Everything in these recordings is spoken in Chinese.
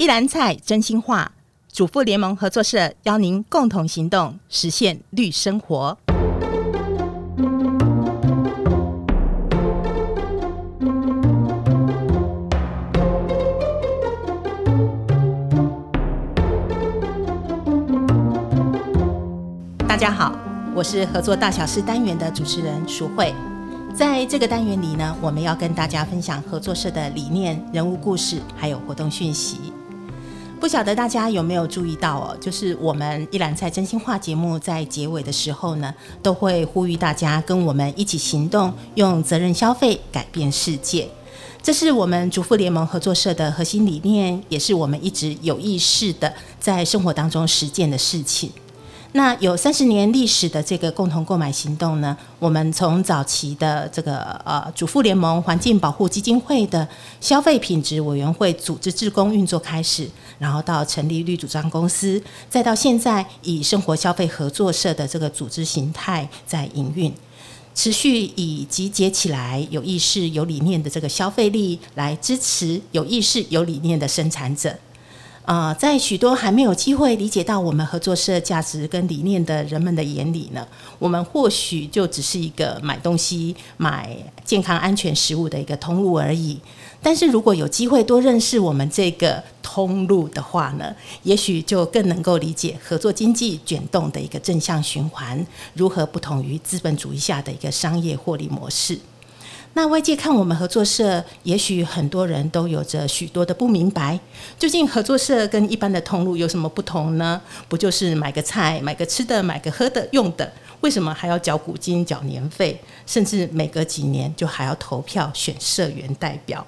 一篮菜真心话，主妇联盟合作社邀您共同行动，实现绿生活。大家好，我是合作大小事单元的主持人淑慧。在这个单元里呢，我们要跟大家分享合作社的理念、人物故事，还有活动讯息。不晓得大家有没有注意到哦，就是我们一篮菜真心话节目在结尾的时候呢，都会呼吁大家跟我们一起行动，用责任消费改变世界。这是我们主妇联盟合作社的核心理念，也是我们一直有意识的在生活当中实践的事情。那有三十年历史的这个共同购买行动呢，我们从早期的这个呃主妇联盟环境保护基金会的消费品质委员会组织志工运作开始，然后到成立绿主张公司，再到现在以生活消费合作社的这个组织形态在营运，持续以集结起来有意识、有理念的这个消费力来支持有意识、有理念的生产者。啊、在许多还没有机会理解到我们合作社价值跟理念的人们的眼里呢，我们或许就只是一个买东西、买健康安全食物的一个通路而已。但是如果有机会多认识我们这个通路的话呢，也许就更能够理解合作经济卷动的一个正向循环，如何不同于资本主义下的一个商业获利模式。那外界看我们合作社，也许很多人都有着许多的不明白，究竟合作社跟一般的通路有什么不同呢？不就是买个菜、买个吃的、买个喝的、用的，为什么还要缴股金、缴年费，甚至每隔几年就还要投票选社员代表？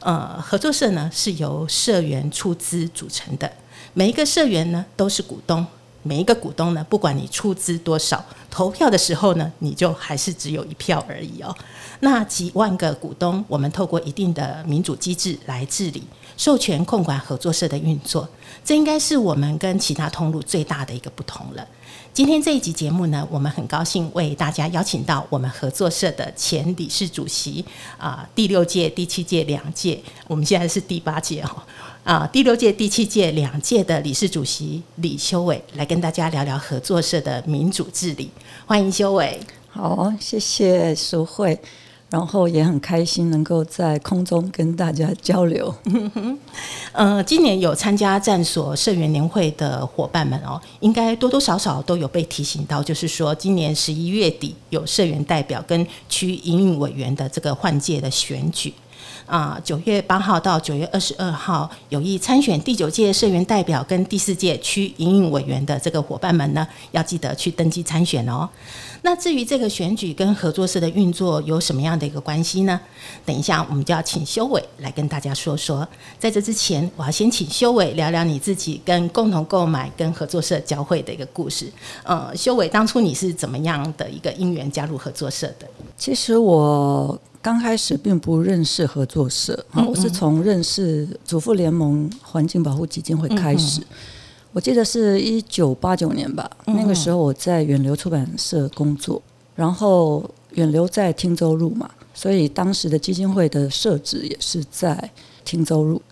呃，合作社呢是由社员出资组成的，每一个社员呢都是股东。每一个股东呢，不管你出资多少，投票的时候呢，你就还是只有一票而已哦。那几万个股东，我们透过一定的民主机制来治理、授权、控管合作社的运作，这应该是我们跟其他通路最大的一个不同了。今天这一集节目呢，我们很高兴为大家邀请到我们合作社的前理事主席啊、第六届、第七届两届，我们现在是第八届哈。啊，第六届、第七届两届的理事主席李修伟来跟大家聊聊合作社的民主治理，欢迎修伟。好，谢谢淑慧，然后也很开心能够在空中跟大家交流。呃，今年有参加站所社员年会的伙伴们哦，应该多多少少都有被提醒到，就是说今年十一月底有社员代表跟区营运委员的这个换届的选举。啊，九月八号到九月二十二号有意参选第九届社员代表跟第四届区营运委员的这个伙伴们呢，要记得去登记参选哦。那至于这个选举跟合作社的运作有什么样的一个关系呢？等一下我们就要请修伟来跟大家说说。在这之前，我要先请修伟聊聊你自己跟共同购买跟合作社交汇的一个故事。呃，修伟当初你是怎么样的一个因缘加入合作社的？其实我。刚开始并不认识合作社，嗯嗯，我是从认识祖父联盟环境保护基金会开始。我记得是一九八九年吧，那个时候我在远流出版社工作，然后远流在汀州路嘛，所以当时的基金会的设置也是在汀州路。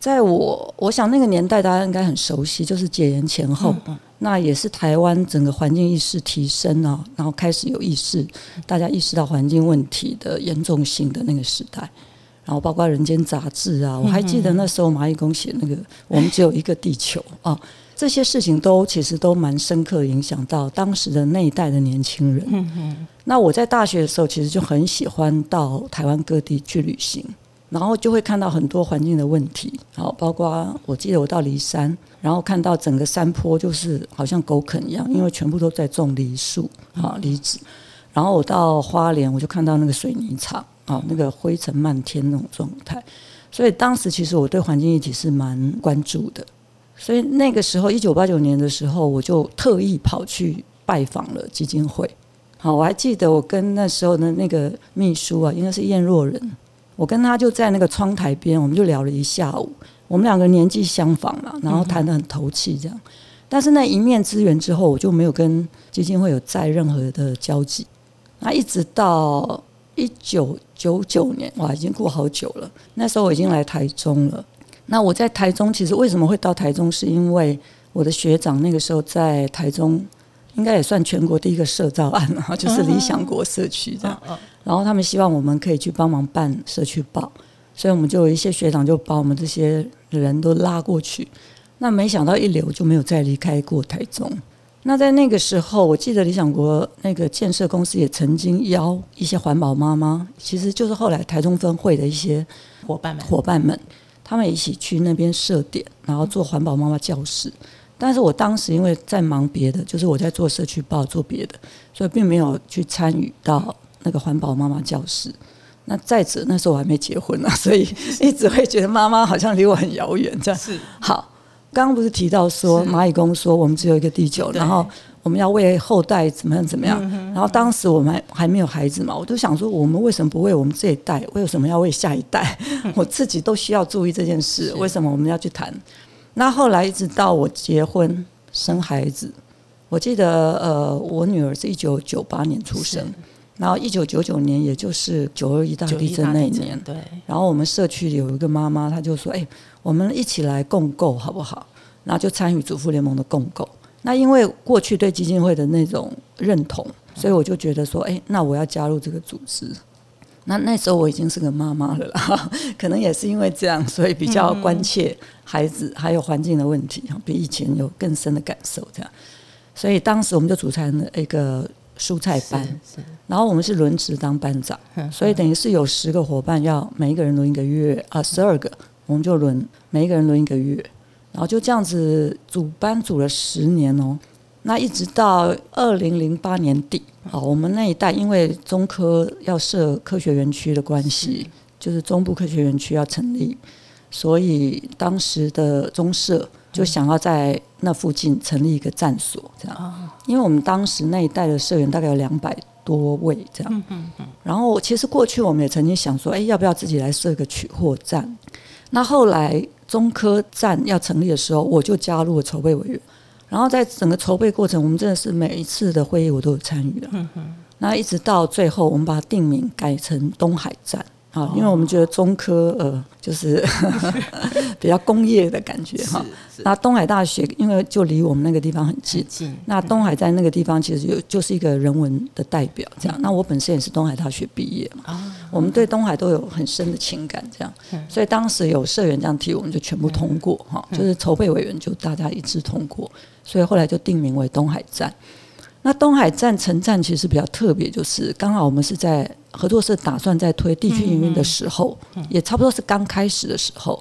在我我想那个年代大家应该很熟悉，就是解严前后。嗯嗯那也是台湾整个环境意识提升啊，然后开始有意识，大家意识到环境问题的严重性的那个时代，然后包括《人间》杂志啊，我还记得那时候蚂蚁工写那个“我们只有一个地球”啊，这些事情都其实都蛮深刻影响到当时的那一代的年轻人。那我在大学的时候，其实就很喜欢到台湾各地去旅行。然后就会看到很多环境的问题，好，包括我记得我到梨山，然后看到整个山坡就是好像狗啃一样，因为全部都在种梨树啊，梨子。然后我到花莲，我就看到那个水泥厂啊，那个灰尘漫天那种状态。所以当时其实我对环境议题是蛮关注的。所以那个时候，一九八九年的时候，我就特意跑去拜访了基金会。好，我还记得我跟那时候的那个秘书啊，应该是燕若人。我跟他就在那个窗台边，我们就聊了一下午。我们两个年纪相仿嘛，然后谈得很投契，这样。但是那一面之缘之后，我就没有跟基金会有再任何的交集。那一直到一九九九年，哇，已经过好久了。那时候我已经来台中了。那我在台中，其实为什么会到台中，是因为我的学长那个时候在台中，应该也算全国第一个社造案了，就是理想国社区这样。然后他们希望我们可以去帮忙办社区报，所以我们就有一些学长就把我们这些人都拉过去。那没想到一留就没有再离开过台中。那在那个时候，我记得理想国那个建设公司也曾经邀一些环保妈妈，其实就是后来台中分会的一些伙伴们，伙伴们。他们一起去那边设点，然后做环保妈妈教室。但是我当时因为在忙别的，就是我在做社区报做别的，所以并没有去参与到那个环保妈妈教室。那再者，那时候我还没结婚呢，所以一直会觉得妈妈好像离我很遥远。这样是好。刚刚不是提到说蚂蚁公说我们只有一个地球，然后。我们要为后代怎么样怎么样？然后当时我们还还没有孩子嘛，我就想说，我们为什么不为我们这一代？为什么要为下一代？我自己都需要注意这件事。为什么我们要去谈？那后来一直到我结婚生孩子，我记得呃，我女儿是一九九八年出生，然后一九九九年也就是九二一大地震那一年，对。然后我们社区里有一个妈妈，她就说：“哎，我们一起来共构好不好？”然后就参与主妇联盟的共构。那因为过去对基金会的那种认同，所以我就觉得说，哎，那我要加入这个组织。那那时候我已经是个妈妈了啦，可能也是因为这样，所以比较关切孩子还有环境的问题，比以前有更深的感受。这样，所以当时我们就组成了一个蔬菜班，然后我们是轮值当班长，所以等于是有十个伙伴，要每一个人轮一个月啊，十二个，我们就轮每一个人轮一个月。然后就这样子组班组了十年哦，那一直到二零零八年底，好，我们那一代因为中科要设科学园区的关系，就是中部科学园区要成立，所以当时的中社就想要在那附近成立一个站所，这样，因为我们当时那一代的社员大概有两百多位这样，然后其实过去我们也曾经想说，哎，要不要自己来设个取货站？那后来。中科站要成立的时候，我就加入了筹备委员。然后在整个筹备过程，我们真的是每一次的会议我都有参与的。那一直到最后，我们把定名改成东海站。啊，因为我们觉得中科呃，就是 比较工业的感觉哈。那东海大学因为就离我们那个地方很近，那东海在那个地方其实有就是一个人文的代表这样。那我本身也是东海大学毕业嘛，我们对东海都有很深的情感这样。所以当时有社员这样提，我们就全部通过哈，就是筹备委员就大家一致通过，所以后来就定名为东海站。那东海站城站其实比较特别，就是刚好我们是在合作社打算在推地区营运的时候，也差不多是刚开始的时候，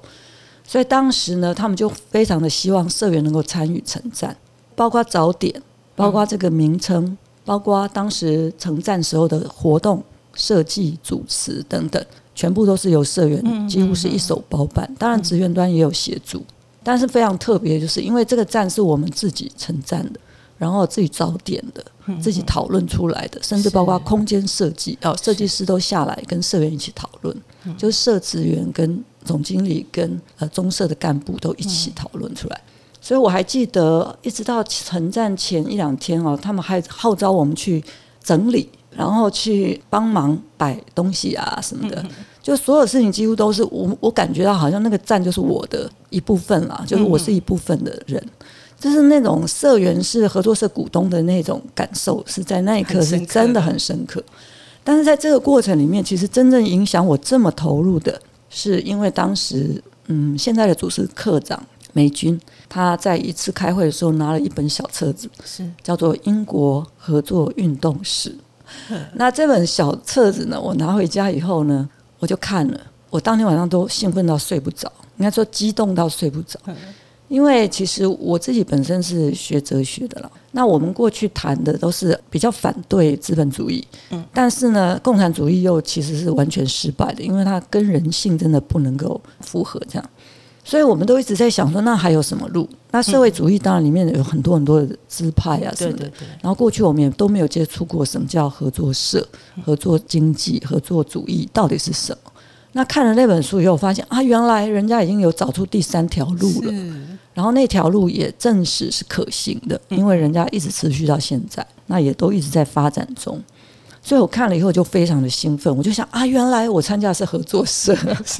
所以当时呢，他们就非常的希望社员能够参与城站，包括早点，包括这个名称，包括当时城站时候的活动设计、主持等等，全部都是由社员几乎是一手包办，当然职员端也有协助，但是非常特别，就是因为这个站是我们自己承站的。然后自己找点的，自己讨论出来的，甚至包括空间设计，哦，设计师都下来跟社员一起讨论，就是社职员跟总经理跟呃中社的干部都一起讨论出来。所以我还记得，一直到成站前一两天哦，他们还号召我们去整理，然后去帮忙摆东西啊什么的，就所有事情几乎都是我，我感觉到好像那个站就是我的一部分啦，就是我是一部分的人。就是那种社员是合作社股东的那种感受，是在那一刻是真的很深刻。但是在这个过程里面，其实真正影响我这么投入的，是因为当时，嗯，现在的主持课长美军，他在一次开会的时候拿了一本小册子，是叫做《英国合作运动史》。那这本小册子呢，我拿回家以后呢，我就看了，我当天晚上都兴奋到睡不着，应该说激动到睡不着。因为其实我自己本身是学哲学的了，那我们过去谈的都是比较反对资本主义，嗯，但是呢，共产主义又其实是完全失败的，因为它跟人性真的不能够符合这样，所以我们都一直在想说，那还有什么路？那社会主义当然里面有很多很多的支派啊什么的，然后过去我们也都没有接触过什么叫合作社、合作经济、合作主义到底是什么。那看了那本书以后，发现啊，原来人家已经有找出第三条路了。然后那条路也证实是可行的，因为人家一直持续到现在，那也都一直在发展中。所以我看了以后就非常的兴奋，我就想啊，原来我参加的是合作社。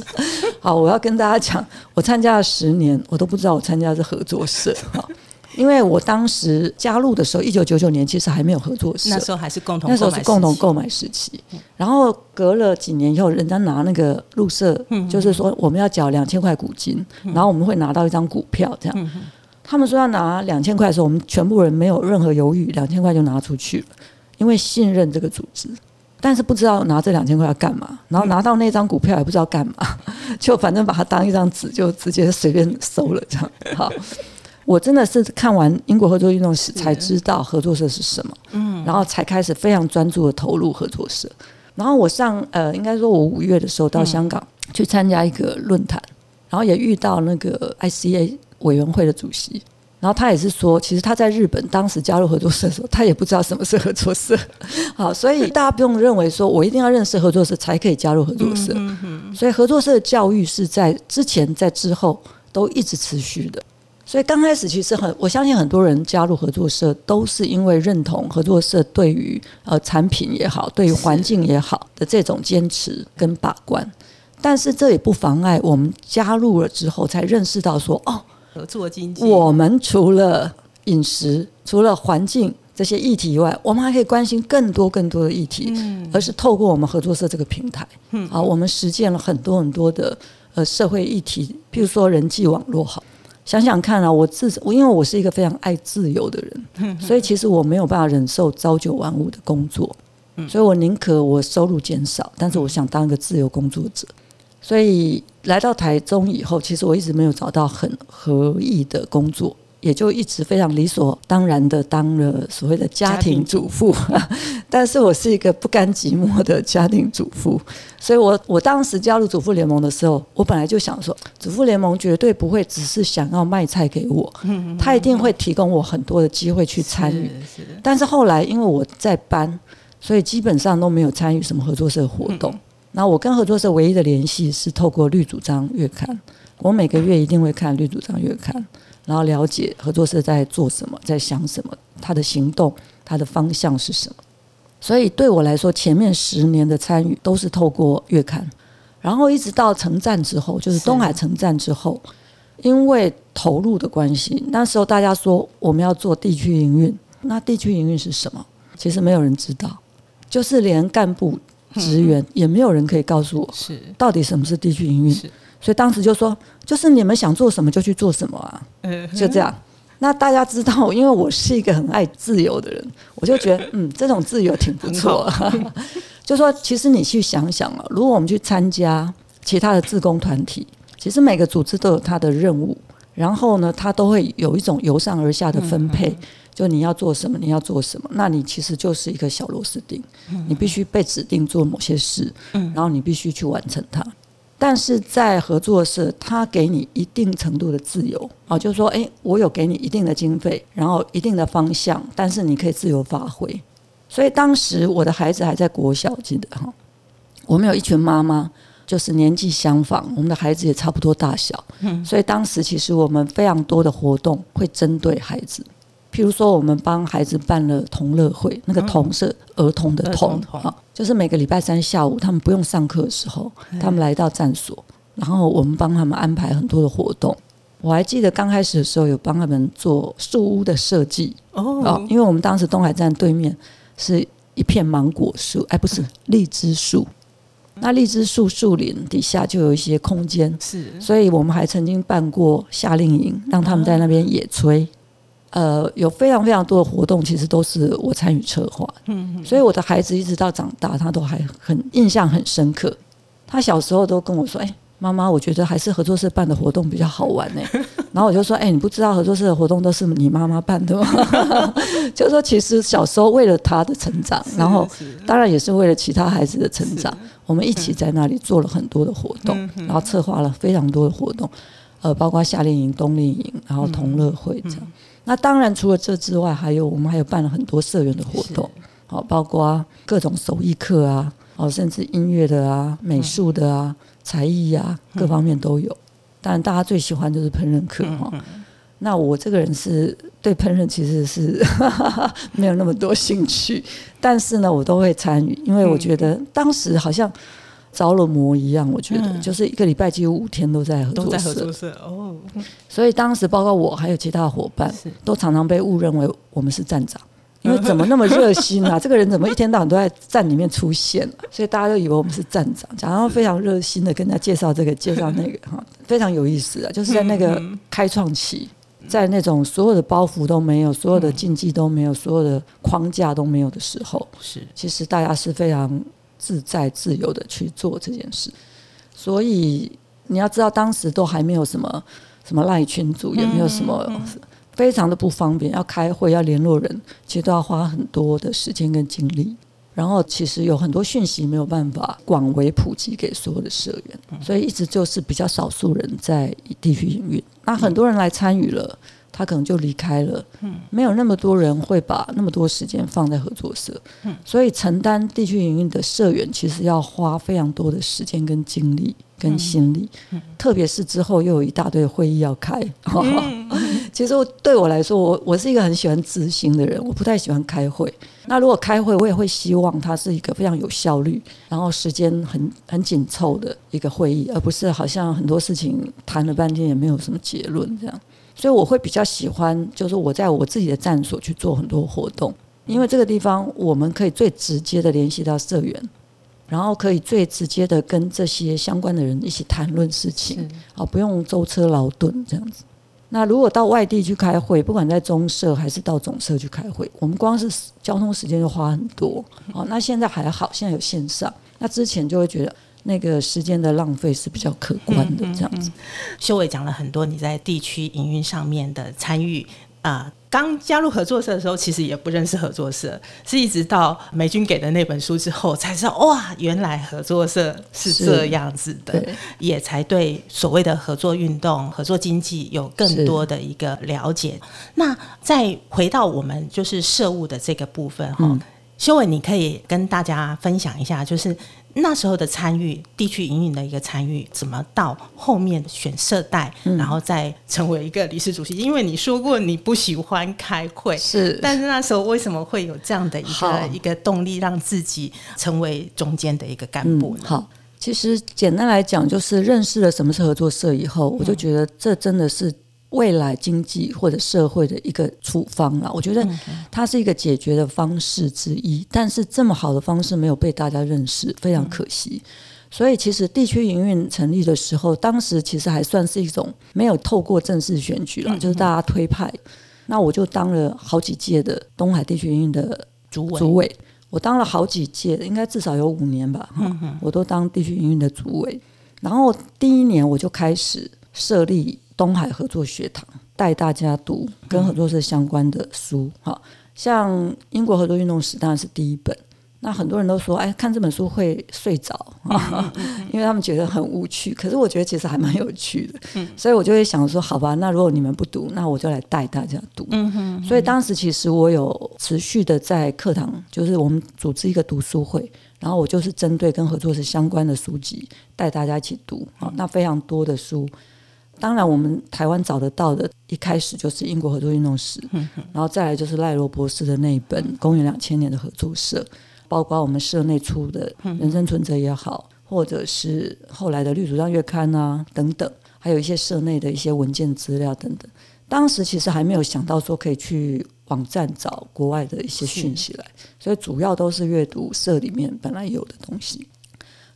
好，我要跟大家讲，我参加了十年，我都不知道我参加的是合作社。因为我当时加入的时候，一九九九年其实还没有合作社，那时候还是共同，那时候是共同购买时期。然后隔了几年以后，人家拿那个入社，就是说我们要缴两千块股金，然后我们会拿到一张股票，这样。他们说要拿两千块的时候，我们全部人没有任何犹豫，两千块就拿出去了，因为信任这个组织，但是不知道拿这两千块要干嘛。然后拿到那张股票也不知道干嘛，就反正把它当一张纸，就直接随便收了，这样。好。我真的是看完英国合作运动史才知道合作社是什么，嗯，然后才开始非常专注的投入合作社。然后我上呃，应该说我五月的时候到香港去参加一个论坛，然后也遇到那个 ICA 委员会的主席，然后他也是说，其实他在日本当时加入合作社的时候，他也不知道什么是合作社。好，所以大家不用认为说我一定要认识合作社才可以加入合作社。所以合作社的教育是在之前在之后都一直持续的。所以刚开始其实很，我相信很多人加入合作社都是因为认同合作社对于呃产品也好，对于环境也好的这种坚持跟把关。但是这也不妨碍我们加入了之后才认识到说哦，合作经济，我们除了饮食、除了环境这些议题以外，我们还可以关心更多更多的议题，而是透过我们合作社这个平台，啊，我们实践了很多很多的呃社会议题，譬如说人际网络好。想想看啊，我自我因为我是一个非常爱自由的人，所以其实我没有办法忍受朝九晚五的工作，所以我宁可我收入减少，但是我想当一个自由工作者。所以来到台中以后，其实我一直没有找到很合意的工作。也就一直非常理所当然的当了所谓的家庭主妇，但是我是一个不甘寂寞的家庭主妇，所以我我当时加入主妇联盟的时候，我本来就想说，主妇联盟绝对不会只是想要卖菜给我，他一定会提供我很多的机会去参与。但是后来因为我在搬，所以基本上都没有参与什么合作社活动。那我跟合作社唯一的联系是透过绿主张月刊，我每个月一定会看绿主张月刊。然后了解合作社在做什么，在想什么，他的行动，他的方向是什么。所以对我来说，前面十年的参与都是透过月刊，然后一直到城站之后，就是东海城站之后，因为投入的关系，那时候大家说我们要做地区营运，那地区营运是什么？其实没有人知道，就是连干部职员也没有人可以告诉我，是。到底什么是地区营运。所以当时就说，就是你们想做什么就去做什么啊，就这样。那大家知道，因为我是一个很爱自由的人，我就觉得，嗯，这种自由挺不错。就说，其实你去想想啊，如果我们去参加其他的志工团体，其实每个组织都有它的任务，然后呢，它都会有一种由上而下的分配，就你要做什么，你要做什么，那你其实就是一个小螺丝钉，你必须被指定做某些事，然后你必须去完成它。但是在合作社，他给你一定程度的自由啊，就是说，诶，我有给你一定的经费，然后一定的方向，但是你可以自由发挥。所以当时我的孩子还在国小，记得哈，我们有一群妈妈，就是年纪相仿，我们的孩子也差不多大小，所以当时其实我们非常多的活动会针对孩子。譬如说，我们帮孩子办了童乐会，那个童是儿童的童啊，就是每个礼拜三下午，他们不用上课的时候，他们来到站所，然后我们帮他们安排很多的活动。我还记得刚开始的时候，有帮他们做树屋的设计哦，因为我们当时东海站对面是一片芒果树，哎，不是 荔枝树，那荔枝树树林底下就有一些空间，是，所以我们还曾经办过夏令营，让他们在那边野炊。呃，有非常非常多的活动，其实都是我参与策划。嗯，所以我的孩子一直到长大，他都还很印象很深刻。他小时候都跟我说：“哎，妈妈，我觉得还是合作社办的活动比较好玩呢。” 然后我就说：“哎，你不知道合作社的活动都是你妈妈办的吗？” 就是说，其实小时候为了他的成长，然后当然也是为了其他孩子的成长，我们一起在那里做了很多的活动，然后策划了非常多的活动，呃，包括夏令营、冬令营，然后同乐会这样。那当然，除了这之外，还有我们还有办了很多社员的活动，好，包括各种手艺课啊，哦，甚至音乐的啊、美术的啊、才艺啊，各方面都有。当然，大家最喜欢就是烹饪课哈。那我这个人是对烹饪其实是 没有那么多兴趣，但是呢，我都会参与，因为我觉得当时好像着了魔一样。我觉得就是一个礼拜几乎五天都在合作社，都在合作社哦。所以当时包括我还有其他伙伴，都常常被误认为我们是站长。因为怎么那么热心啊？这个人怎么一天到晚都在站里面出现啊？所以大家都以为我们是站长，然后非常热心的跟他介绍这个介绍那个 哈，非常有意思啊！就是在那个开创期，在那种所有的包袱都没有、所有的禁忌都没有、所有的框架都没有的时候，是其实大家是非常自在自由的去做这件事。所以你要知道，当时都还没有什么什么赖群组，也没有什么。非常的不方便，要开会要联络人，其实都要花很多的时间跟精力。然后其实有很多讯息没有办法广为普及给所有的社员，所以一直就是比较少数人在地区营运。那很多人来参与了，他可能就离开了，没有那么多人会把那么多时间放在合作社。所以承担地区营运的社员，其实要花非常多的时间跟精力跟心理，特别是之后又有一大堆会议要开。其实对我来说，我我是一个很喜欢执行的人，我不太喜欢开会。那如果开会，我也会希望它是一个非常有效率，然后时间很很紧凑的一个会议，而不是好像很多事情谈了半天也没有什么结论这样。所以我会比较喜欢，就是我在我自己的站所去做很多活动，因为这个地方我们可以最直接的联系到社员，然后可以最直接的跟这些相关的人一起谈论事情，啊，不用舟车劳顿这样子。那如果到外地去开会，不管在中社还是到总社去开会，我们光是交通时间就花很多。哦，那现在还好，现在有线上。那之前就会觉得那个时间的浪费是比较可观的，这样子。修伟讲了很多你在地区营运上面的参与。啊，刚加入合作社的时候，其实也不认识合作社，是一直到美军给的那本书之后，才知道哇，原来合作社是这样子的，也才对所谓的合作运动、合作经济有更多的一个了解。那再回到我们就是社务的这个部分哈，修伟，你可以跟大家分享一下，就是。那时候的参与，地区营运的一个参与，怎么到后面选社代，嗯、然后再成为一个理事主席？因为你说过你不喜欢开会，是，但是那时候为什么会有这样的一个一个动力，让自己成为中间的一个干部呢？嗯、好，其实简单来讲，就是认识了什么是合作社以后，我就觉得这真的是。未来经济或者社会的一个处方了，我觉得它是一个解决的方式之一，但是这么好的方式没有被大家认识，非常可惜。所以其实地区营运成立的时候，当时其实还算是一种没有透过正式选举了，就是大家推派。那我就当了好几届的东海地区营运的主委，主委，我当了好几届，应该至少有五年吧，我都当地区营运的主委。然后第一年我就开始设立。东海合作学堂带大家读跟合作社相关的书，哈，像英国合作运动史当然是第一本。那很多人都说，哎，看这本书会睡着，因为他们觉得很无趣。可是我觉得其实还蛮有趣的，所以我就会想说，好吧，那如果你们不读，那我就来带大家读。所以当时其实我有持续的在课堂，就是我们组织一个读书会，然后我就是针对跟合作社相关的书籍带大家一起读，那非常多的书。当然，我们台湾找得到的，一开始就是英国合作运动史，然后再来就是赖罗博士的那一本《公元两千年的合作社》，包括我们社内出的《人生存折》也好，或者是后来的《绿主张月刊》啊等等，还有一些社内的一些文件资料等等。当时其实还没有想到说可以去网站找国外的一些讯息来，所以主要都是阅读社里面本来有的东西。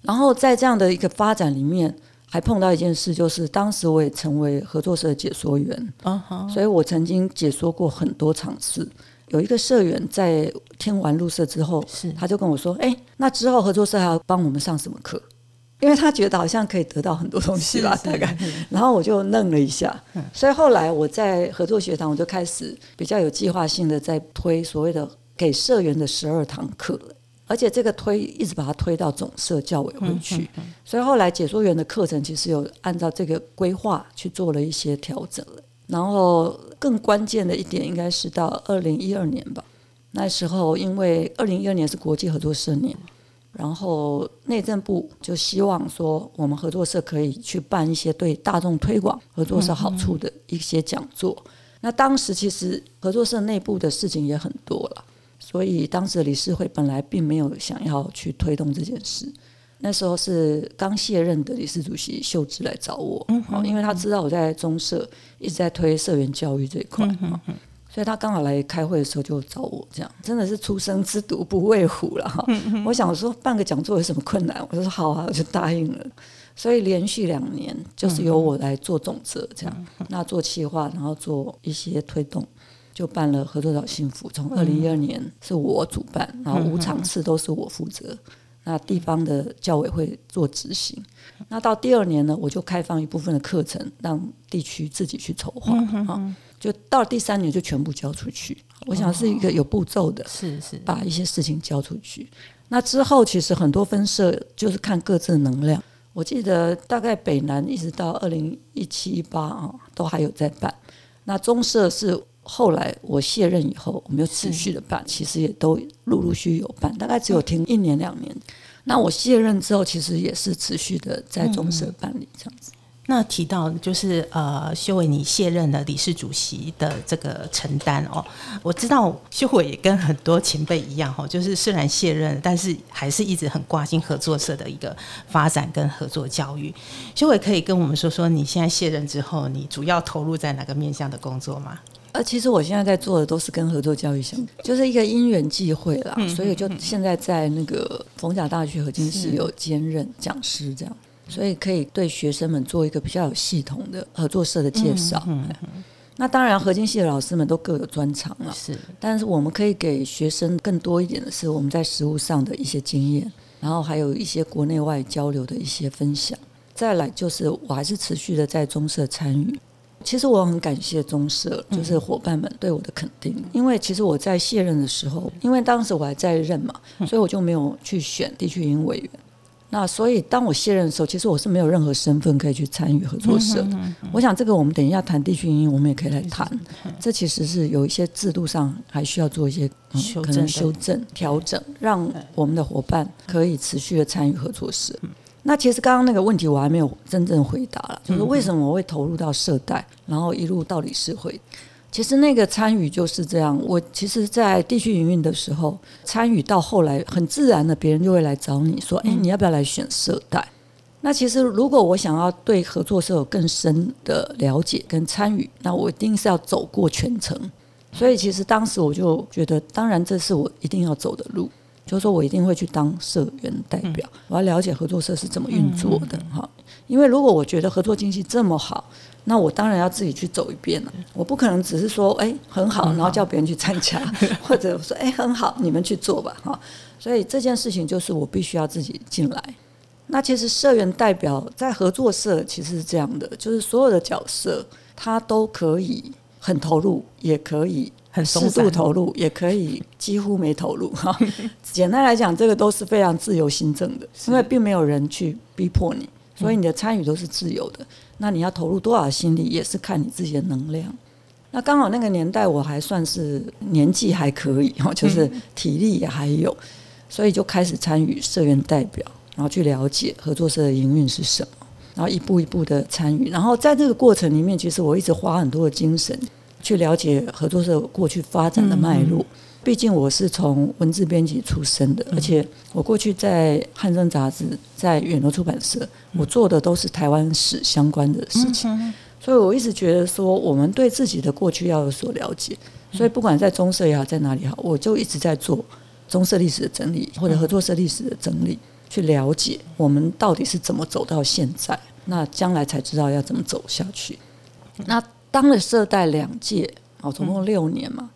然后在这样的一个发展里面。还碰到一件事，就是当时我也成为合作社的解说员，uh huh. 所以我曾经解说过很多场次。有一个社员在听完入社之后，是他就跟我说：“哎，那之后合作社还要帮我们上什么课？”因为他觉得好像可以得到很多东西吧，大概。然后我就愣了一下，所以后来我在合作学堂，我就开始比较有计划性的在推所谓的给社员的十二堂课。而且这个推一直把它推到总社教委会去，所以后来解说员的课程其实有按照这个规划去做了一些调整。然后更关键的一点应该是到二零一二年吧，那时候因为二零一二年是国际合作社年，然后内政部就希望说，我们合作社可以去办一些对大众推广合作社好处的一些讲座。嗯嗯，那当时其实合作社内部的事情也很多了，所以当时的理事会本来并没有想要去推动这件事。那时候是刚卸任的理事主席秀芝来找我，嗯嗯，因为他知道我在中社一直在推社员教育这一块。嗯嗯所以他刚好来开会的时候就找我，这样真的是初生之犊不畏虎了哈。我想说办个讲座有什么困难？我就说好啊，我就答应了。所以连续两年就是由我来做总责，这样那做企划，然后做一些推动，就办了合作岛幸福。从二零一二年是我主办，然后五场次都是我负责。那地方的教委会做执行。那到第二年呢，我就开放一部分的课程，让地区自己去筹划啊。就到了第三年就全部交出去，我想是一个有步骤的，是是把一些事情交出去。那之后其实很多分社就是看各自的能量。我记得大概北南一直到二零一七一八啊，都还有在办。那中社是后来我卸任以后，我们又持续的办，其实也都陆陆续续有办，大概只有停一年两年。那我卸任之后，其实也是持续的在中社办理这样子。那提到就是呃，修伟你卸任了理事主席的这个承担哦，我知道修伟也跟很多前辈一样哈，就是虽然卸任，但是还是一直很挂心合作社的一个发展跟合作教育。修伟可以跟我们说说你现在卸任之后，你主要投入在哪个面向的工作吗？呃，其实我现在在做的都是跟合作教育相关，就是一个因缘际会啦，所以就现在在那个逢甲大学河津系有兼任讲师这样。所以可以对学生们做一个比较有系统的合作社的介绍。嗯嗯嗯、那当然，合金系的老师们都各有专长了。是，但是我们可以给学生更多一点的是我们在实务上的一些经验，然后还有一些国内外交流的一些分享。再来就是我还是持续的在中社参与。其实我很感谢中社，就是伙伴们对我的肯定。嗯、因为其实我在卸任的时候，因为当时我还在任嘛，所以我就没有去选地区营委员。那所以，当我卸任的时候，其实我是没有任何身份可以去参与合作社的。我想这个我们等一下谈地区营运，我们也可以来谈。这其实是有一些制度上还需要做一些可能修正、调整，让我们的伙伴可以持续的参与合作社。那其实刚刚那个问题我还没有真正回答了，就是为什么我会投入到社代，然后一路到理事会。其实那个参与就是这样。我其实，在地区营运的时候，参与到后来，很自然的，别人就会来找你说：“哎，你要不要来选社代？”那其实，如果我想要对合作社有更深的了解跟参与，那我一定是要走过全程。所以，其实当时我就觉得，当然这是我一定要走的路，就是说我一定会去当社员代表，我要了解合作社是怎么运作的。哈，因为如果我觉得合作经济这么好。那我当然要自己去走一遍了，我不可能只是说哎很好，然后叫别人去参加，或者说哎很好，你们去做吧哈。所以这件事情就是我必须要自己进来。那其实社员代表在合作社其实是这样的，就是所有的角色他都可以很投入，也可以很适度投入，也可以几乎没投入哈。简单来讲，这个都是非常自由新政的，因为并没有人去逼迫你，所以你的参与都是自由的。那你要投入多少心力，也是看你自己的能量。那刚好那个年代我还算是年纪还可以哈，就是体力也还有，所以就开始参与社员代表，然后去了解合作社的营运是什么，然后一步一步的参与。然后在这个过程里面，其实我一直花很多的精神去了解合作社过去发展的脉络。毕竟我是从文字编辑出身的，而且我过去在汉声杂志、在远流出版社，我做的都是台湾史相关的事情，所以我一直觉得说，我们对自己的过去要有所了解。所以不管在中社也好，在哪里好，我就一直在做中社历史的整理，或者合作社历史的整理，去了解我们到底是怎么走到现在，那将来才知道要怎么走下去。那当了社代两届，哦，总共六年嘛。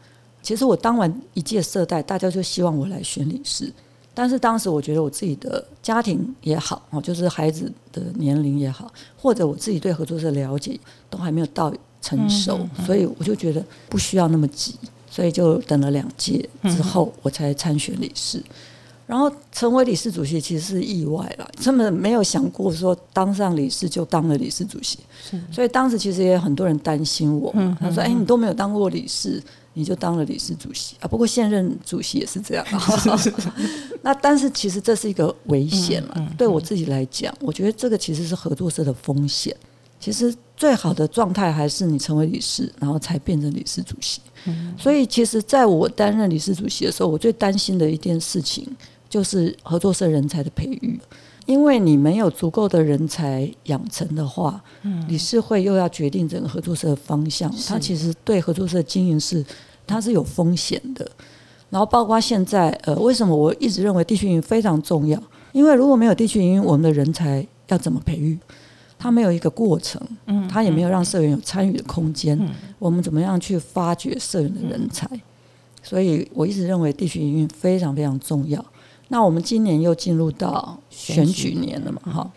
其实我当完一届社代，大家就希望我来选理事，但是当时我觉得我自己的家庭也好，哦，就是孩子的年龄也好，或者我自己对合作社了解都还没有到成熟，所以我就觉得不需要那么急，所以就等了两届之后，我才参选理事。然后成为理事主席其实是意外了，根本没有想过说当上理事就当了理事主席，所以当时其实也有很多人担心我，他说：“哎，你都没有当过理事。”你就当了理事主席啊？不过现任主席也是这样。那但是其实这是一个危险了，嗯嗯、对我自己来讲，我觉得这个其实是合作社的风险。其实最好的状态还是你成为理事，然后才变成理事主席。嗯、所以其实在我担任理事主席的时候，我最担心的一件事情就是合作社人才的培育，因为你没有足够的人才养成的话，嗯、理事会又要决定整个合作社的方向，它其实对合作社经营是它是有风险的。然后包括现在，呃，为什么我一直认为地区营运非常重要？因为如果没有地区营运，我们的人才要怎么培育？它没有一个过程，嗯，它也没有让社员有参与的空间。嗯、我们怎么样去发掘社员的人才？嗯、所以我一直认为地区营运非常非常重要。那我们今年又进入到选举年了嘛，哈、嗯。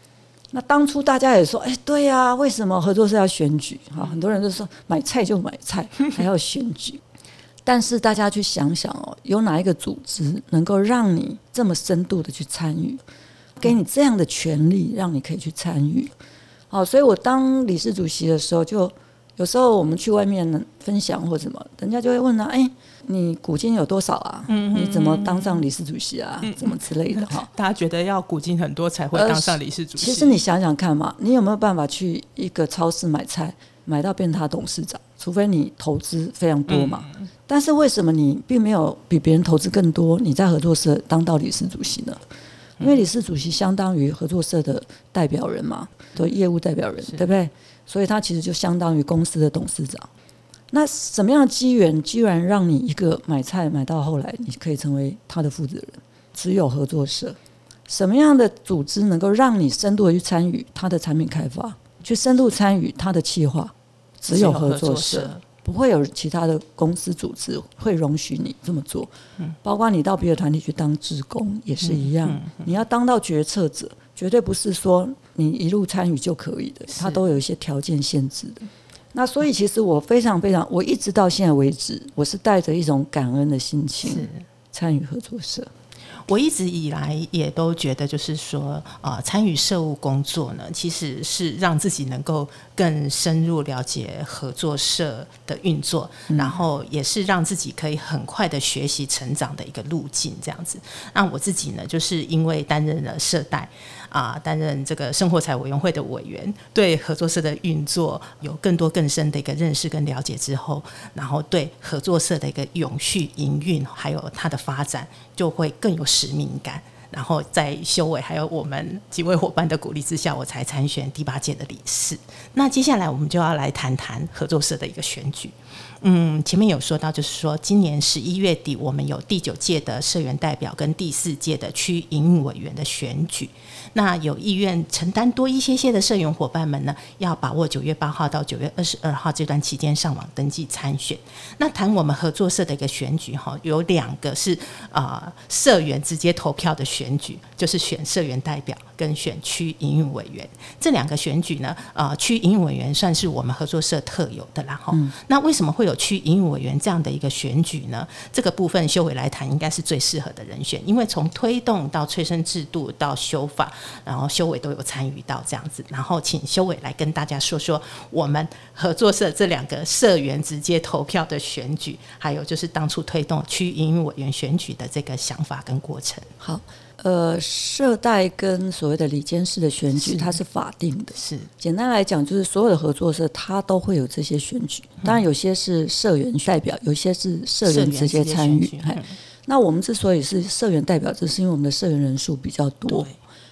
那当初大家也说，哎，对呀、啊，为什么合作社要选举？哈，很多人都说买菜就买菜，还要选举。但是大家去想想哦，有哪一个组织能够让你这么深度的去参与，给你这样的权利，让你可以去参与？好，所以我当理事主席的时候，就有时候我们去外面分享或什么，人家就会问他：“哎，你股金有多少啊？你怎么当上理事主席啊？怎么之类的？”哈，大家觉得要股金很多才会当上理事主席。其实你想想看嘛，你有没有办法去一个超市买菜，买到变他董事长？除非你投资非常多嘛。但是为什么你并没有比别人投资更多？你在合作社当到理事主席呢？因为理事主席相当于合作社的代表人嘛，的业务代表人，对不对？所以他其实就相当于公司的董事长。那什么样的机缘，居然让你一个买菜买到后来，你可以成为他的负责人？只有合作社。什么样的组织能够让你深度的去参与他的产品开发，去深度参与他的企划？只有合作社。不会有其他的公司组织会容许你这么做，包括你到别的团体去当职工也是一样。你要当到决策者，绝对不是说你一路参与就可以的，它都有一些条件限制的。那所以其实我非常非常，我一直到现在为止，我是带着一种感恩的心情参与合作社。我一直以来也都觉得，就是说，啊，参与社务工作呢，其实是让自己能够更深入了解合作社的运作，然后也是让自己可以很快的学习成长的一个路径，这样子。那我自己呢，就是因为担任了社代。啊，担任这个生活财委员会的委员，对合作社的运作有更多更深的一个认识跟了解之后，然后对合作社的一个永续营运还有它的发展，就会更有使命感。然后在修伟还有我们几位伙伴的鼓励之下，我才参选第八届的理事。那接下来我们就要来谈谈合作社的一个选举。嗯，前面有说到，就是说今年十一月底，我们有第九届的社员代表跟第四届的区营运委员的选举。那有意愿承担多一些些的社员伙伴们呢，要把握九月八号到九月二十二号这段期间上网登记参选。那谈我们合作社的一个选举哈，有两个是啊、呃、社员直接投票的选举，就是选社员代表跟选区营运委员。这两个选举呢，啊、呃、区营运委员算是我们合作社特有的啦哈。嗯、那为什么会有？有区营运委员这样的一个选举呢，这个部分修委来谈应该是最适合的人选，因为从推动到催生制度到修法，然后修委都有参与到这样子。然后请修委来跟大家说说我们合作社这两个社员直接投票的选举，还有就是当初推动区营运委员选举的这个想法跟过程。好。呃，社代跟所谓的里监事的选举，它是法定的。是简单来讲，就是所有的合作社，它都会有这些选举。当然，有些是社员代表，有些是社员直接参与。那我们之所以是社员代表，这是因为我们的社员人数比较多，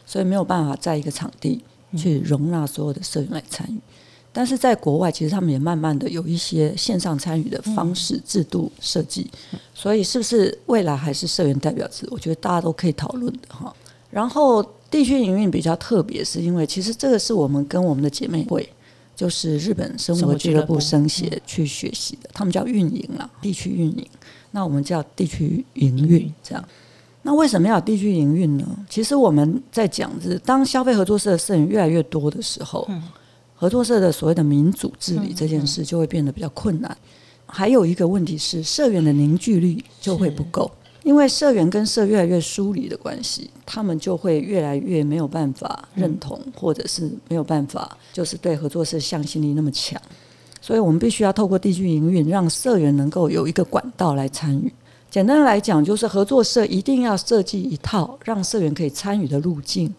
所以没有办法在一个场地去容纳所有的社员来参与。但是在国外，其实他们也慢慢的有一些线上参与的方式、制度设计，所以是不是未来还是社员代表制？我觉得大家都可以讨论的哈。然后地区营运比较特别，是因为其实这个是我们跟我们的姐妹会，就是日本生活俱乐部生协去学习的，他们叫运营啦，地区运营，那我们叫地区营运这样。那为什么要有地区营运呢？其实我们在讲，是当消费合作社的社员越来越多的时候。合作社的所谓的民主治理这件事就会变得比较困难。还有一个问题是，社员的凝聚力就会不够，因为社员跟社越来越疏离的关系，他们就会越来越没有办法认同，或者是没有办法，就是对合作社向心力那么强。所以我们必须要透过地区营运，让社员能够有一个管道来参与，简单来讲，就是合作社一定要设计一套让社员可以参与的路径，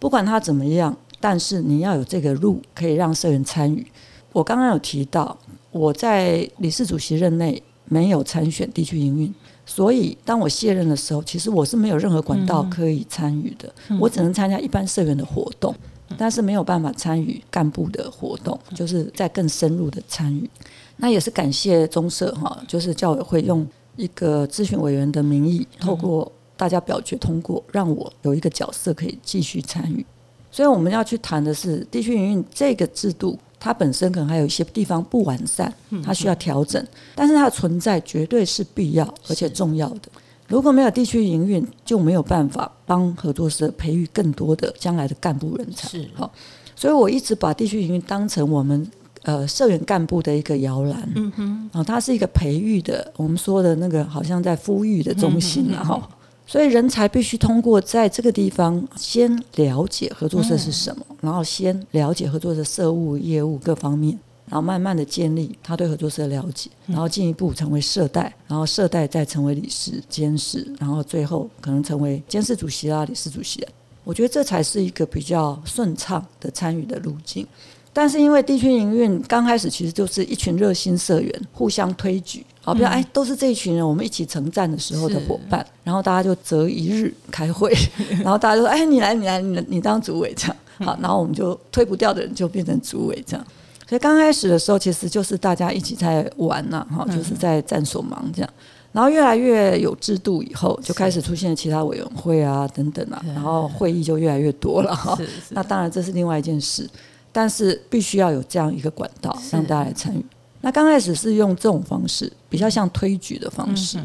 不管他怎么样，但是你要有这个路可以让社员参与。我刚刚有提到，我在理事主席任内没有参选地区营运，所以当我卸任的时候，其实我是没有任何管道可以参与的，我只能参加一般社员的活动，但是没有办法参与干部的活动，就是在更深入的参与。那也是感谢中社哈，就是教委会用。一个咨询委员的名义，透过大家表决通过，让我有一个角色可以继续参与。所以我们要去谈的是地区营运这个制度，它本身可能还有一些地方不完善，它需要调整。但是它的存在绝对是必要而且重要的。如果没有地区营运，就没有办法帮合作社培育更多的将来的干部人才。是好，所以我一直把地区营运当成我们。呃，社员干部的一个摇篮，嗯哼，啊，它是一个培育的，我们说的那个好像在孵育的中心然后，所以人才必须通过在这个地方先了解合作社是什么，然后先了解合作社社务、业务各方面，然后慢慢的建立他对合作社的了解，然后进一步成为社代，然后社代再成为理事、监事，然后最后可能成为监事主席啊、理事主席。啊。我觉得这才是一个比较顺畅的参与的路径。但是因为地区营运刚开始其实就是一群热心社员互相推举，好，比如哎都是这一群人，我们一起成战的时候的伙伴，然后大家就择一日开会，然后大家就说哎你来你来你你当主委。这样，好，然后我们就推不掉的人就变成主委这样，所以刚开始的时候其实就是大家一起在玩呐，哈，就是在战所忙这样，然后越来越有制度以后，就开始出现其他委员会啊等等啊，然后会议就越来越多了哈，那当然这是另外一件事。但是必须要有这样一个管道让大家来参与。那刚开始是用这种方式，比较像推举的方式。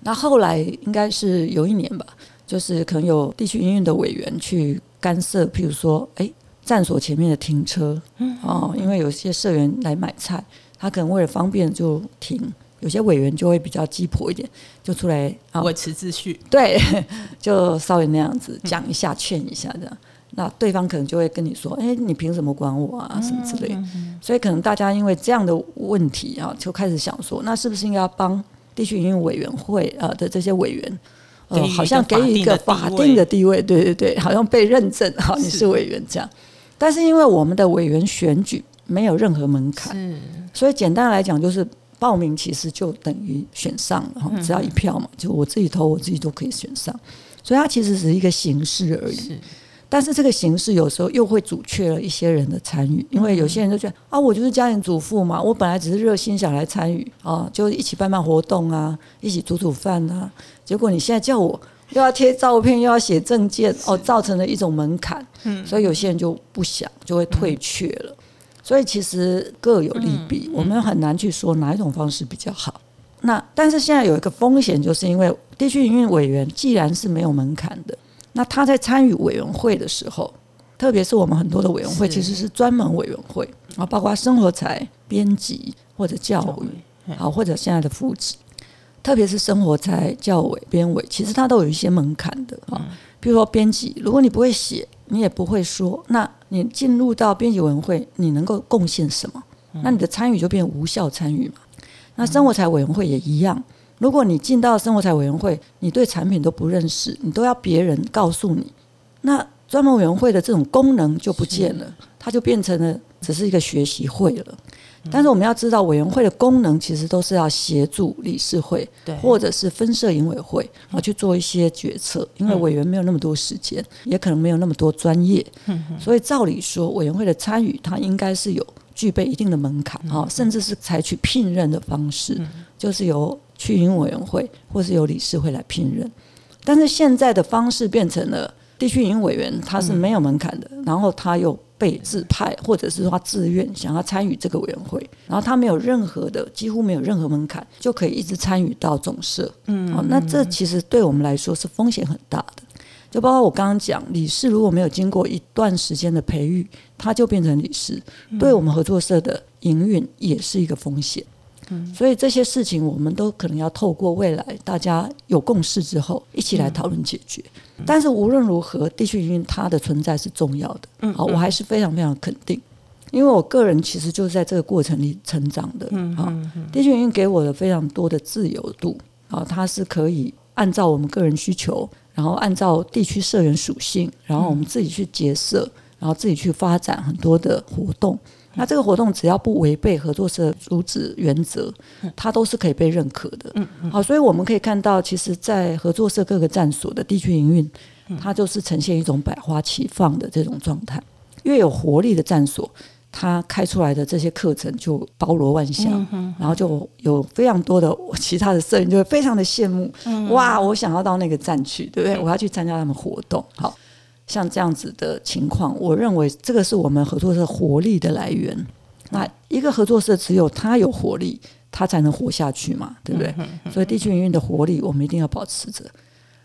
那后来应该是有一年吧，就是可能有地区营运的委员去干涉，譬如说，哎，站所前面的停车，哦，因为有些社员来买菜，他可能为了方便就停，有些委员就会比较鸡婆一点，就出来维持秩序。对，就稍微那样子讲一下，劝一下这样。那对方可能就会跟你说：“哎，你凭什么管我啊？什么之类的。”所以可能大家因为这样的问题啊，就开始想说：“那是不是应该要帮地区营运委员会呃的这些委员，呃，好像给予一个法定的地位？对对对，好像被认证，好，你是委员这样。但是因为我们的委员选举没有任何门槛，所以简单来讲就是报名其实就等于选上了，只要一票嘛，就我自己投我自己都可以选上，所以它其实是一个形式而已。”但是这个形式有时候又会阻却了一些人的参与，因为有些人就觉得啊，我就是家庭主妇嘛，我本来只是热心想来参与啊，就一起办办活动啊，一起煮煮饭啊，结果你现在叫我又要贴照片，又要写证件，哦，造成了一种门槛，所以有些人就不想，就会退却了。所以其实各有利弊，我们很难去说哪一种方式比较好。那但是现在有一个风险，就是因为地区营运委员既然是没有门槛的。那他在参与委员会的时候，特别是我们很多的委员会其实是专门委员会啊，包括生活财、编辑或者教育，好或者现在的副职，特别是生活财、教委、编委，其实它都有一些门槛的啊。比如说编辑，如果你不会写，你也不会说，那你进入到编辑委员会，你能够贡献什么？那你的参与就变无效参与嘛。那生活财委员会也一样。如果你进到生活财委员会，你对产品都不认识，你都要别人告诉你，那专门委员会的这种功能就不见了，它就变成了只是一个学习会了。但是我们要知道，委员会的功能其实都是要协助理事会，或者是分社营委会，然后去做一些决策。因为委员没有那么多时间，也可能没有那么多专业，所以照理说，委员会的参与，它应该是有具备一定的门槛啊，甚至是采取聘任的方式，就是由。区营委员会或是由理事会来聘任，但是现在的方式变成了地区营委员他是没有门槛的，然后他又被自派或者是说他自愿想要参与这个委员会，然后他没有任何的几乎没有任何门槛就可以一直参与到总社，嗯，哦，那这其实对我们来说是风险很大的，就包括我刚刚讲理事如果没有经过一段时间的培育，他就变成理事，对我们合作社的营运也是一个风险。所以这些事情，我们都可能要透过未来大家有共识之后，一起来讨论解决。但是无论如何，地区营运它的存在是重要的。好，我还是非常非常肯定，因为我个人其实就是在这个过程里成长的。嗯好，地区营运给我了非常多的自由度，啊，它是可以按照我们个人需求，然后按照地区社员属性，然后我们自己去结社，然后自己去发展很多的活动。那这个活动只要不违背合作社主旨原则，它都是可以被认可的。嗯嗯。好，所以我们可以看到，其实，在合作社各个站所的地区营运，它就是呈现一种百花齐放的这种状态。越有活力的站所，它开出来的这些课程就包罗万象，然后就有非常多的其他的社员就会非常的羡慕。哇，我想要到那个站去，对不对？我要去参加他们活动。好。像这样子的情况，我认为这个是我们合作社活力的来源。那一个合作社只有它有活力，它才能活下去嘛，对不对？所以地区营运的活力，我们一定要保持着。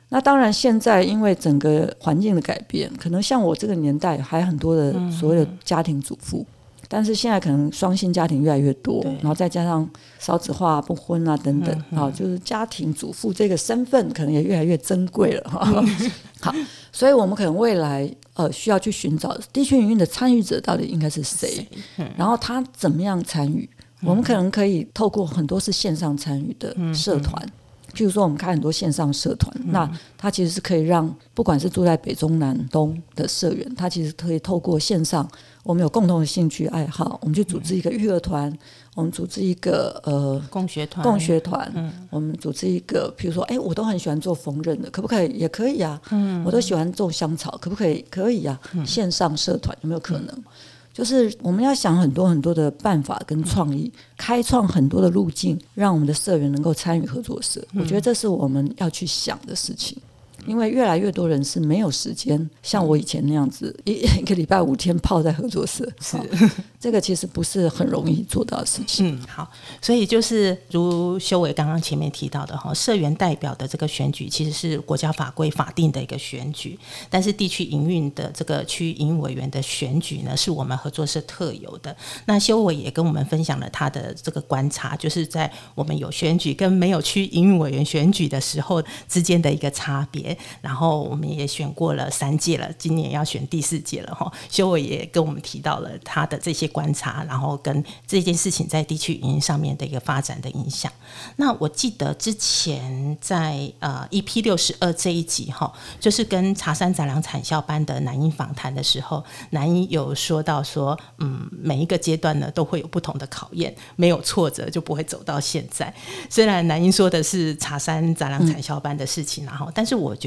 那当然，现在因为整个环境的改变，可能像我这个年代，还很多的所谓的家庭主妇。但是现在可能双薪家庭越来越多，然后再加上少子化、不婚啊等等，啊，就是家庭主妇这个身份可能也越来越珍贵了哈。好，所以我们可能未来呃需要去寻找地区营运的参与者到底应该是谁，然后他怎么样参与？我们可能可以透过很多是线上参与的社团。譬如说，我们开很多线上社团，嗯、那它其实是可以让不管是住在北中南东的社员，他其实可以透过线上，我们有共同的兴趣爱好，我们去组织一个育儿团，嗯、我们组织一个呃共学团，共学团，嗯、我们组织一个，譬如说，哎，我都很喜欢做缝纫的，可不可以？也可以啊，嗯，我都喜欢种香草，可不可以？可以啊，嗯、线上社团有没有可能？嗯就是我们要想很多很多的办法跟创意，开创很多的路径，让我们的社员能够参与合作社。我觉得这是我们要去想的事情。因为越来越多人是没有时间，像我以前那样子，一 一个礼拜五天泡在合作社，是这个其实不是很容易做到的事情。嗯，好，所以就是如修伟刚刚前面提到的哈，社员代表的这个选举其实是国家法规法定的一个选举，但是地区营运的这个区营运委员的选举呢，是我们合作社特有的。那修伟也跟我们分享了他的这个观察，就是在我们有选举跟没有区营运委员选举的时候之间的一个差别。然后我们也选过了三届了，今年要选第四届了哈。修伟也跟我们提到了他的这些观察，然后跟这件事情在地区营上面的一个发展的影响。那我记得之前在呃 EP 六十二这一集哈，就是跟茶山杂粮产销班的南英访谈的时候，南英有说到说，嗯，每一个阶段呢都会有不同的考验，没有挫折就不会走到现在。虽然南英说的是茶山杂粮产销班的事情，然后，但是我觉得。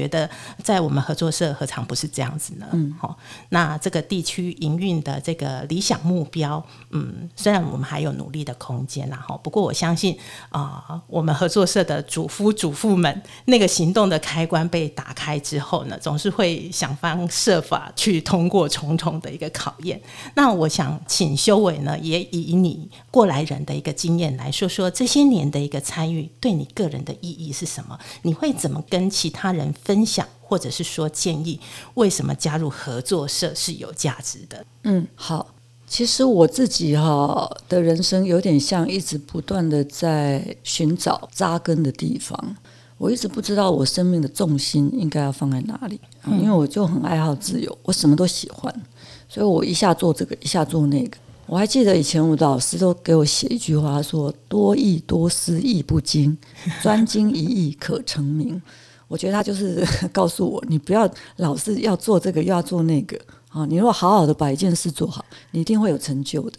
在我们合作社何尝不是这样子呢？嗯，好，那这个地区营运的这个理想目标，嗯，虽然我们还有努力的空间啦，哈，不过我相信啊、呃，我们合作社的主夫主妇们，那个行动的开关被打开之后呢，总是会想方设法去通过重重的一个考验。那我想请修伟呢，也以你过来人的一个经验来说说这些年的一个参与对你个人的意义是什么？你会怎么跟其他人分享？或者是说建议，为什么加入合作社是有价值的？嗯，好，其实我自己哈的人生有点像一直不断的在寻找扎根的地方。我一直不知道我生命的重心应该要放在哪里，因为我就很爱好自由，我什么都喜欢，所以我一下做这个，一下做那个。我还记得以前我的老师都给我写一句话，说：“多艺多思益不精，专精一艺可成名。”我觉得他就是 告诉我，你不要老是要做这个又要做那个啊！你如果好好的把一件事做好，你一定会有成就的。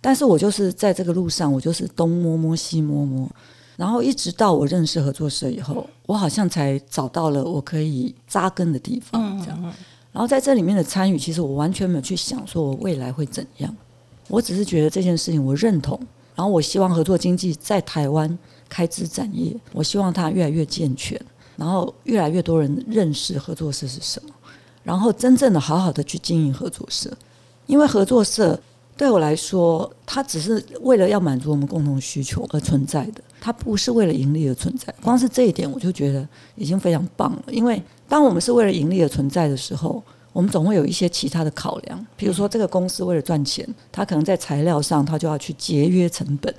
但是我就是在这个路上，我就是东摸摸西摸摸，然后一直到我认识合作社以后，我好像才找到了我可以扎根的地方。这样，然后在这里面的参与，其实我完全没有去想说我未来会怎样，我只是觉得这件事情我认同，然后我希望合作经济在台湾开枝展叶，我希望它越来越健全。然后越来越多人认识合作社是什么，然后真正的好好的去经营合作社，因为合作社对我来说，它只是为了要满足我们共同需求而存在的，它不是为了盈利而存在。光是这一点，我就觉得已经非常棒了。因为当我们是为了盈利而存在的时候，我们总会有一些其他的考量，比如说这个公司为了赚钱，它可能在材料上它就要去节约成本，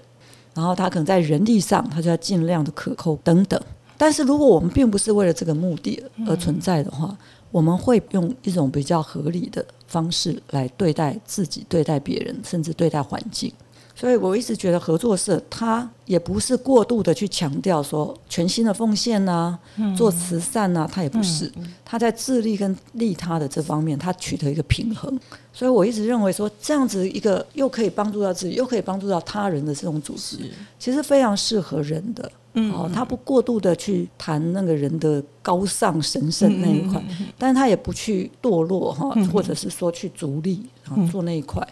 然后它可能在人力上它就要尽量的可控等等。但是，如果我们并不是为了这个目的而存在的话，嗯、我们会用一种比较合理的方式来对待自己、对待别人，甚至对待环境。所以我一直觉得合作社它也不是过度的去强调说全新的奉献啊，做慈善啊，它也不是。它在自利跟利他的这方面，它取得一个平衡。所以我一直认为说，这样子一个又可以帮助到自己，又可以帮助到他人的这种组织，其实非常适合人的。哦，他不过度的去谈那个人的高尚神圣那一块，但是他也不去堕落哈，或者是说去逐利啊做那一块。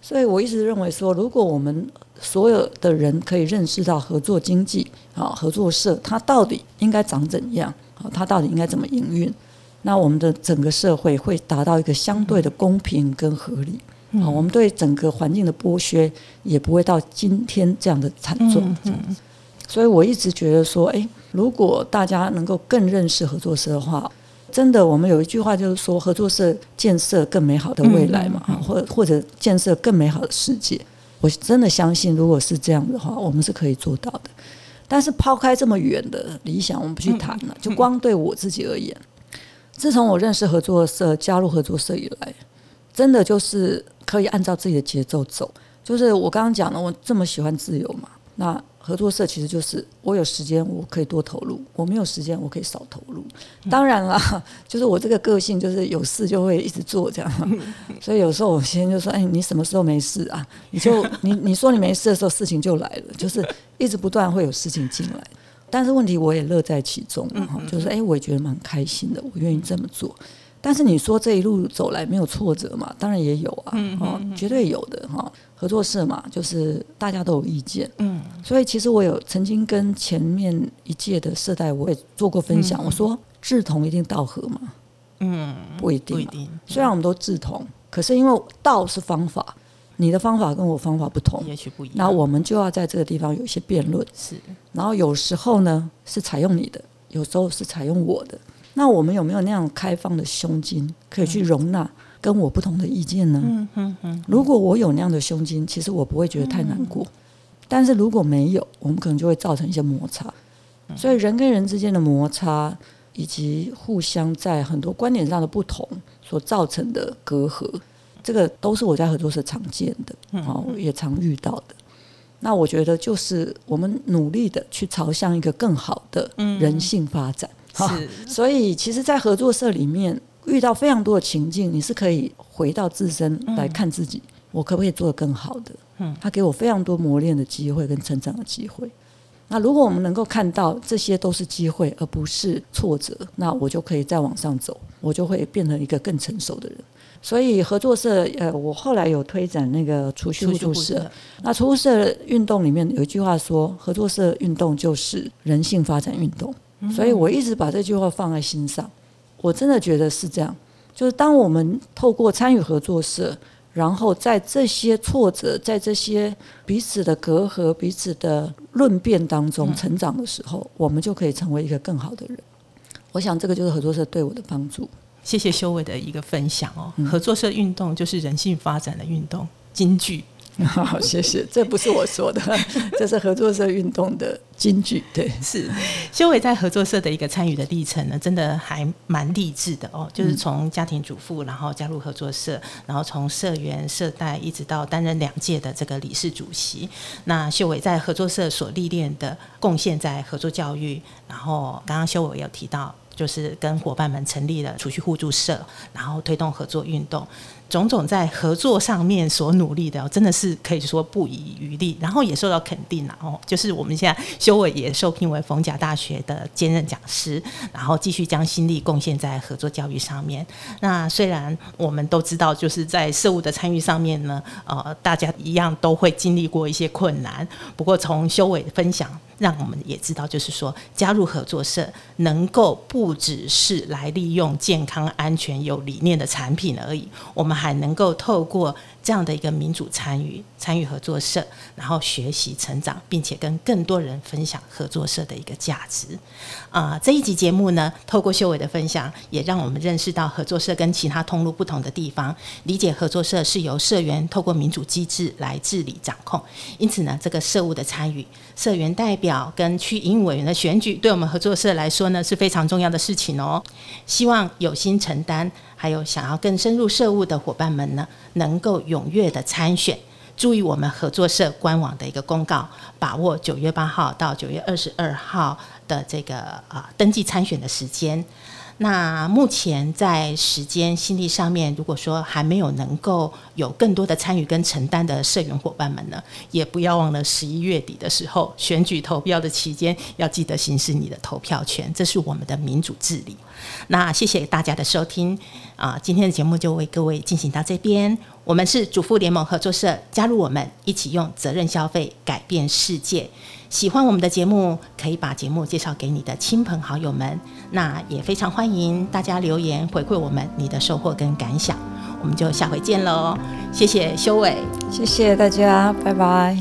所以我一直认为说，如果我们所有的人可以认识到合作经济啊，合作社它到底应该长怎样啊，它到底应该怎么营运，那我们的整个社会会达到一个相对的公平跟合理啊，我们对整个环境的剥削也不会到今天这样的惨状。所以我一直觉得说，诶，如果大家能够更认识合作社的话。真的，我们有一句话就是说，合作社建设更美好的未来嘛，或或者建设更美好的世界。我真的相信，如果是这样的话，我们是可以做到的。但是抛开这么远的理想，我们不去谈了。就光对我自己而言，自从我认识合作社、加入合作社以来，真的就是可以按照自己的节奏走。就是我刚刚讲了，我这么喜欢自由嘛，那。合作社其实就是我有时间我可以多投入，我没有时间我可以少投入。当然了，就是我这个个性就是有事就会一直做这样，所以有时候我先生就说：“哎，你什么时候没事啊？你就 你你说你没事的时候，事情就来了，就是一直不断会有事情进来。但是问题我也乐在其中，就是哎，我也觉得蛮开心的，我愿意这么做。但是你说这一路走来没有挫折嘛？当然也有啊，哦，绝对有的哈。”合作社嘛，就是大家都有意见，嗯，所以其实我有曾经跟前面一届的社代我也做过分享，嗯、我说志同一定道合嘛，嗯，不一定，不一定。虽然我们都志同，可是因为道是方法，你的方法跟我方法不同，也许不一样，那我们就要在这个地方有一些辩论，是。然后有时候呢是采用你的，有时候是采用我的，那我们有没有那样开放的胸襟，可以去容纳？跟我不同的意见呢？嗯嗯嗯。如果我有那样的胸襟，其实我不会觉得太难过。但是如果没有，我们可能就会造成一些摩擦。所以人跟人之间的摩擦，以及互相在很多观点上的不同所造成的隔阂，这个都是我在合作社常见的，好，也常遇到的。那我觉得就是我们努力的去朝向一个更好的人性发展。是。所以其实，在合作社里面。遇到非常多的情境，你是可以回到自身来看自己，嗯、我可不可以做得更好的？嗯，他给我非常多磨练的机会跟成长的机会。那如果我们能够看到这些都是机会，而不是挫折，那我就可以再往上走，我就会变成一个更成熟的人。所以合作社，呃，我后来有推展那个储蓄互助社。那储蓄社运动里面有一句话说，合作社运动就是人性发展运动。所以我一直把这句话放在心上。我真的觉得是这样，就是当我们透过参与合作社，然后在这些挫折、在这些彼此的隔阂、彼此的论辩当中成长的时候，我们就可以成为一个更好的人。我想这个就是合作社对我的帮助。谢谢修伟的一个分享哦，合作社运动就是人性发展的运动，金句。好，谢谢。这不是我说的，这是合作社运动的金句。对，是修伟在合作社的一个参与的历程呢，真的还蛮励志的哦。就是从家庭主妇，然后加入合作社，然后从社员、社代，一直到担任两届的这个理事主席。那修伟在合作社所历练的贡献，在合作教育，然后刚刚修伟有提到，就是跟伙伴们成立了储蓄互助社，然后推动合作运动。种种在合作上面所努力的，真的是可以说不遗余力，然后也受到肯定了哦。就是我们现在修伟也受聘为逢甲大学的兼任讲师，然后继续将心力贡献在合作教育上面。那虽然我们都知道，就是在社务的参与上面呢，呃，大家一样都会经历过一些困难。不过从修伟分享，让我们也知道，就是说加入合作社，能够不只是来利用健康、安全、有理念的产品而已，我们。还能够透过这样的一个民主参与、参与合作社，然后学习成长，并且跟更多人分享合作社的一个价值。啊、这一集节目呢，透过修伟的分享，也让我们认识到合作社跟其他通路不同的地方，理解合作社是由社员透过民主机制来治理掌控。因此呢，这个社务的参与、社员代表跟区营运委员的选举，对我们合作社来说呢，是非常重要的事情哦。希望有心承担。还有想要更深入社务的伙伴们呢，能够踊跃的参选，注意我们合作社官网的一个公告，把握九月八号到九月二十二号的这个啊登记参选的时间。那目前在时间心力上面，如果说还没有能够有更多的参与跟承担的社员伙伴们呢，也不要忘了十一月底的时候选举投票的期间，要记得行使你的投票权，这是我们的民主治理。那谢谢大家的收听啊，今天的节目就为各位进行到这边。我们是主妇联盟合作社，加入我们一起用责任消费改变世界。喜欢我们的节目，可以把节目介绍给你的亲朋好友们。那也非常欢迎大家留言回馈我们你的收获跟感想。我们就下回见喽，谢谢修伟，谢谢大家，拜拜。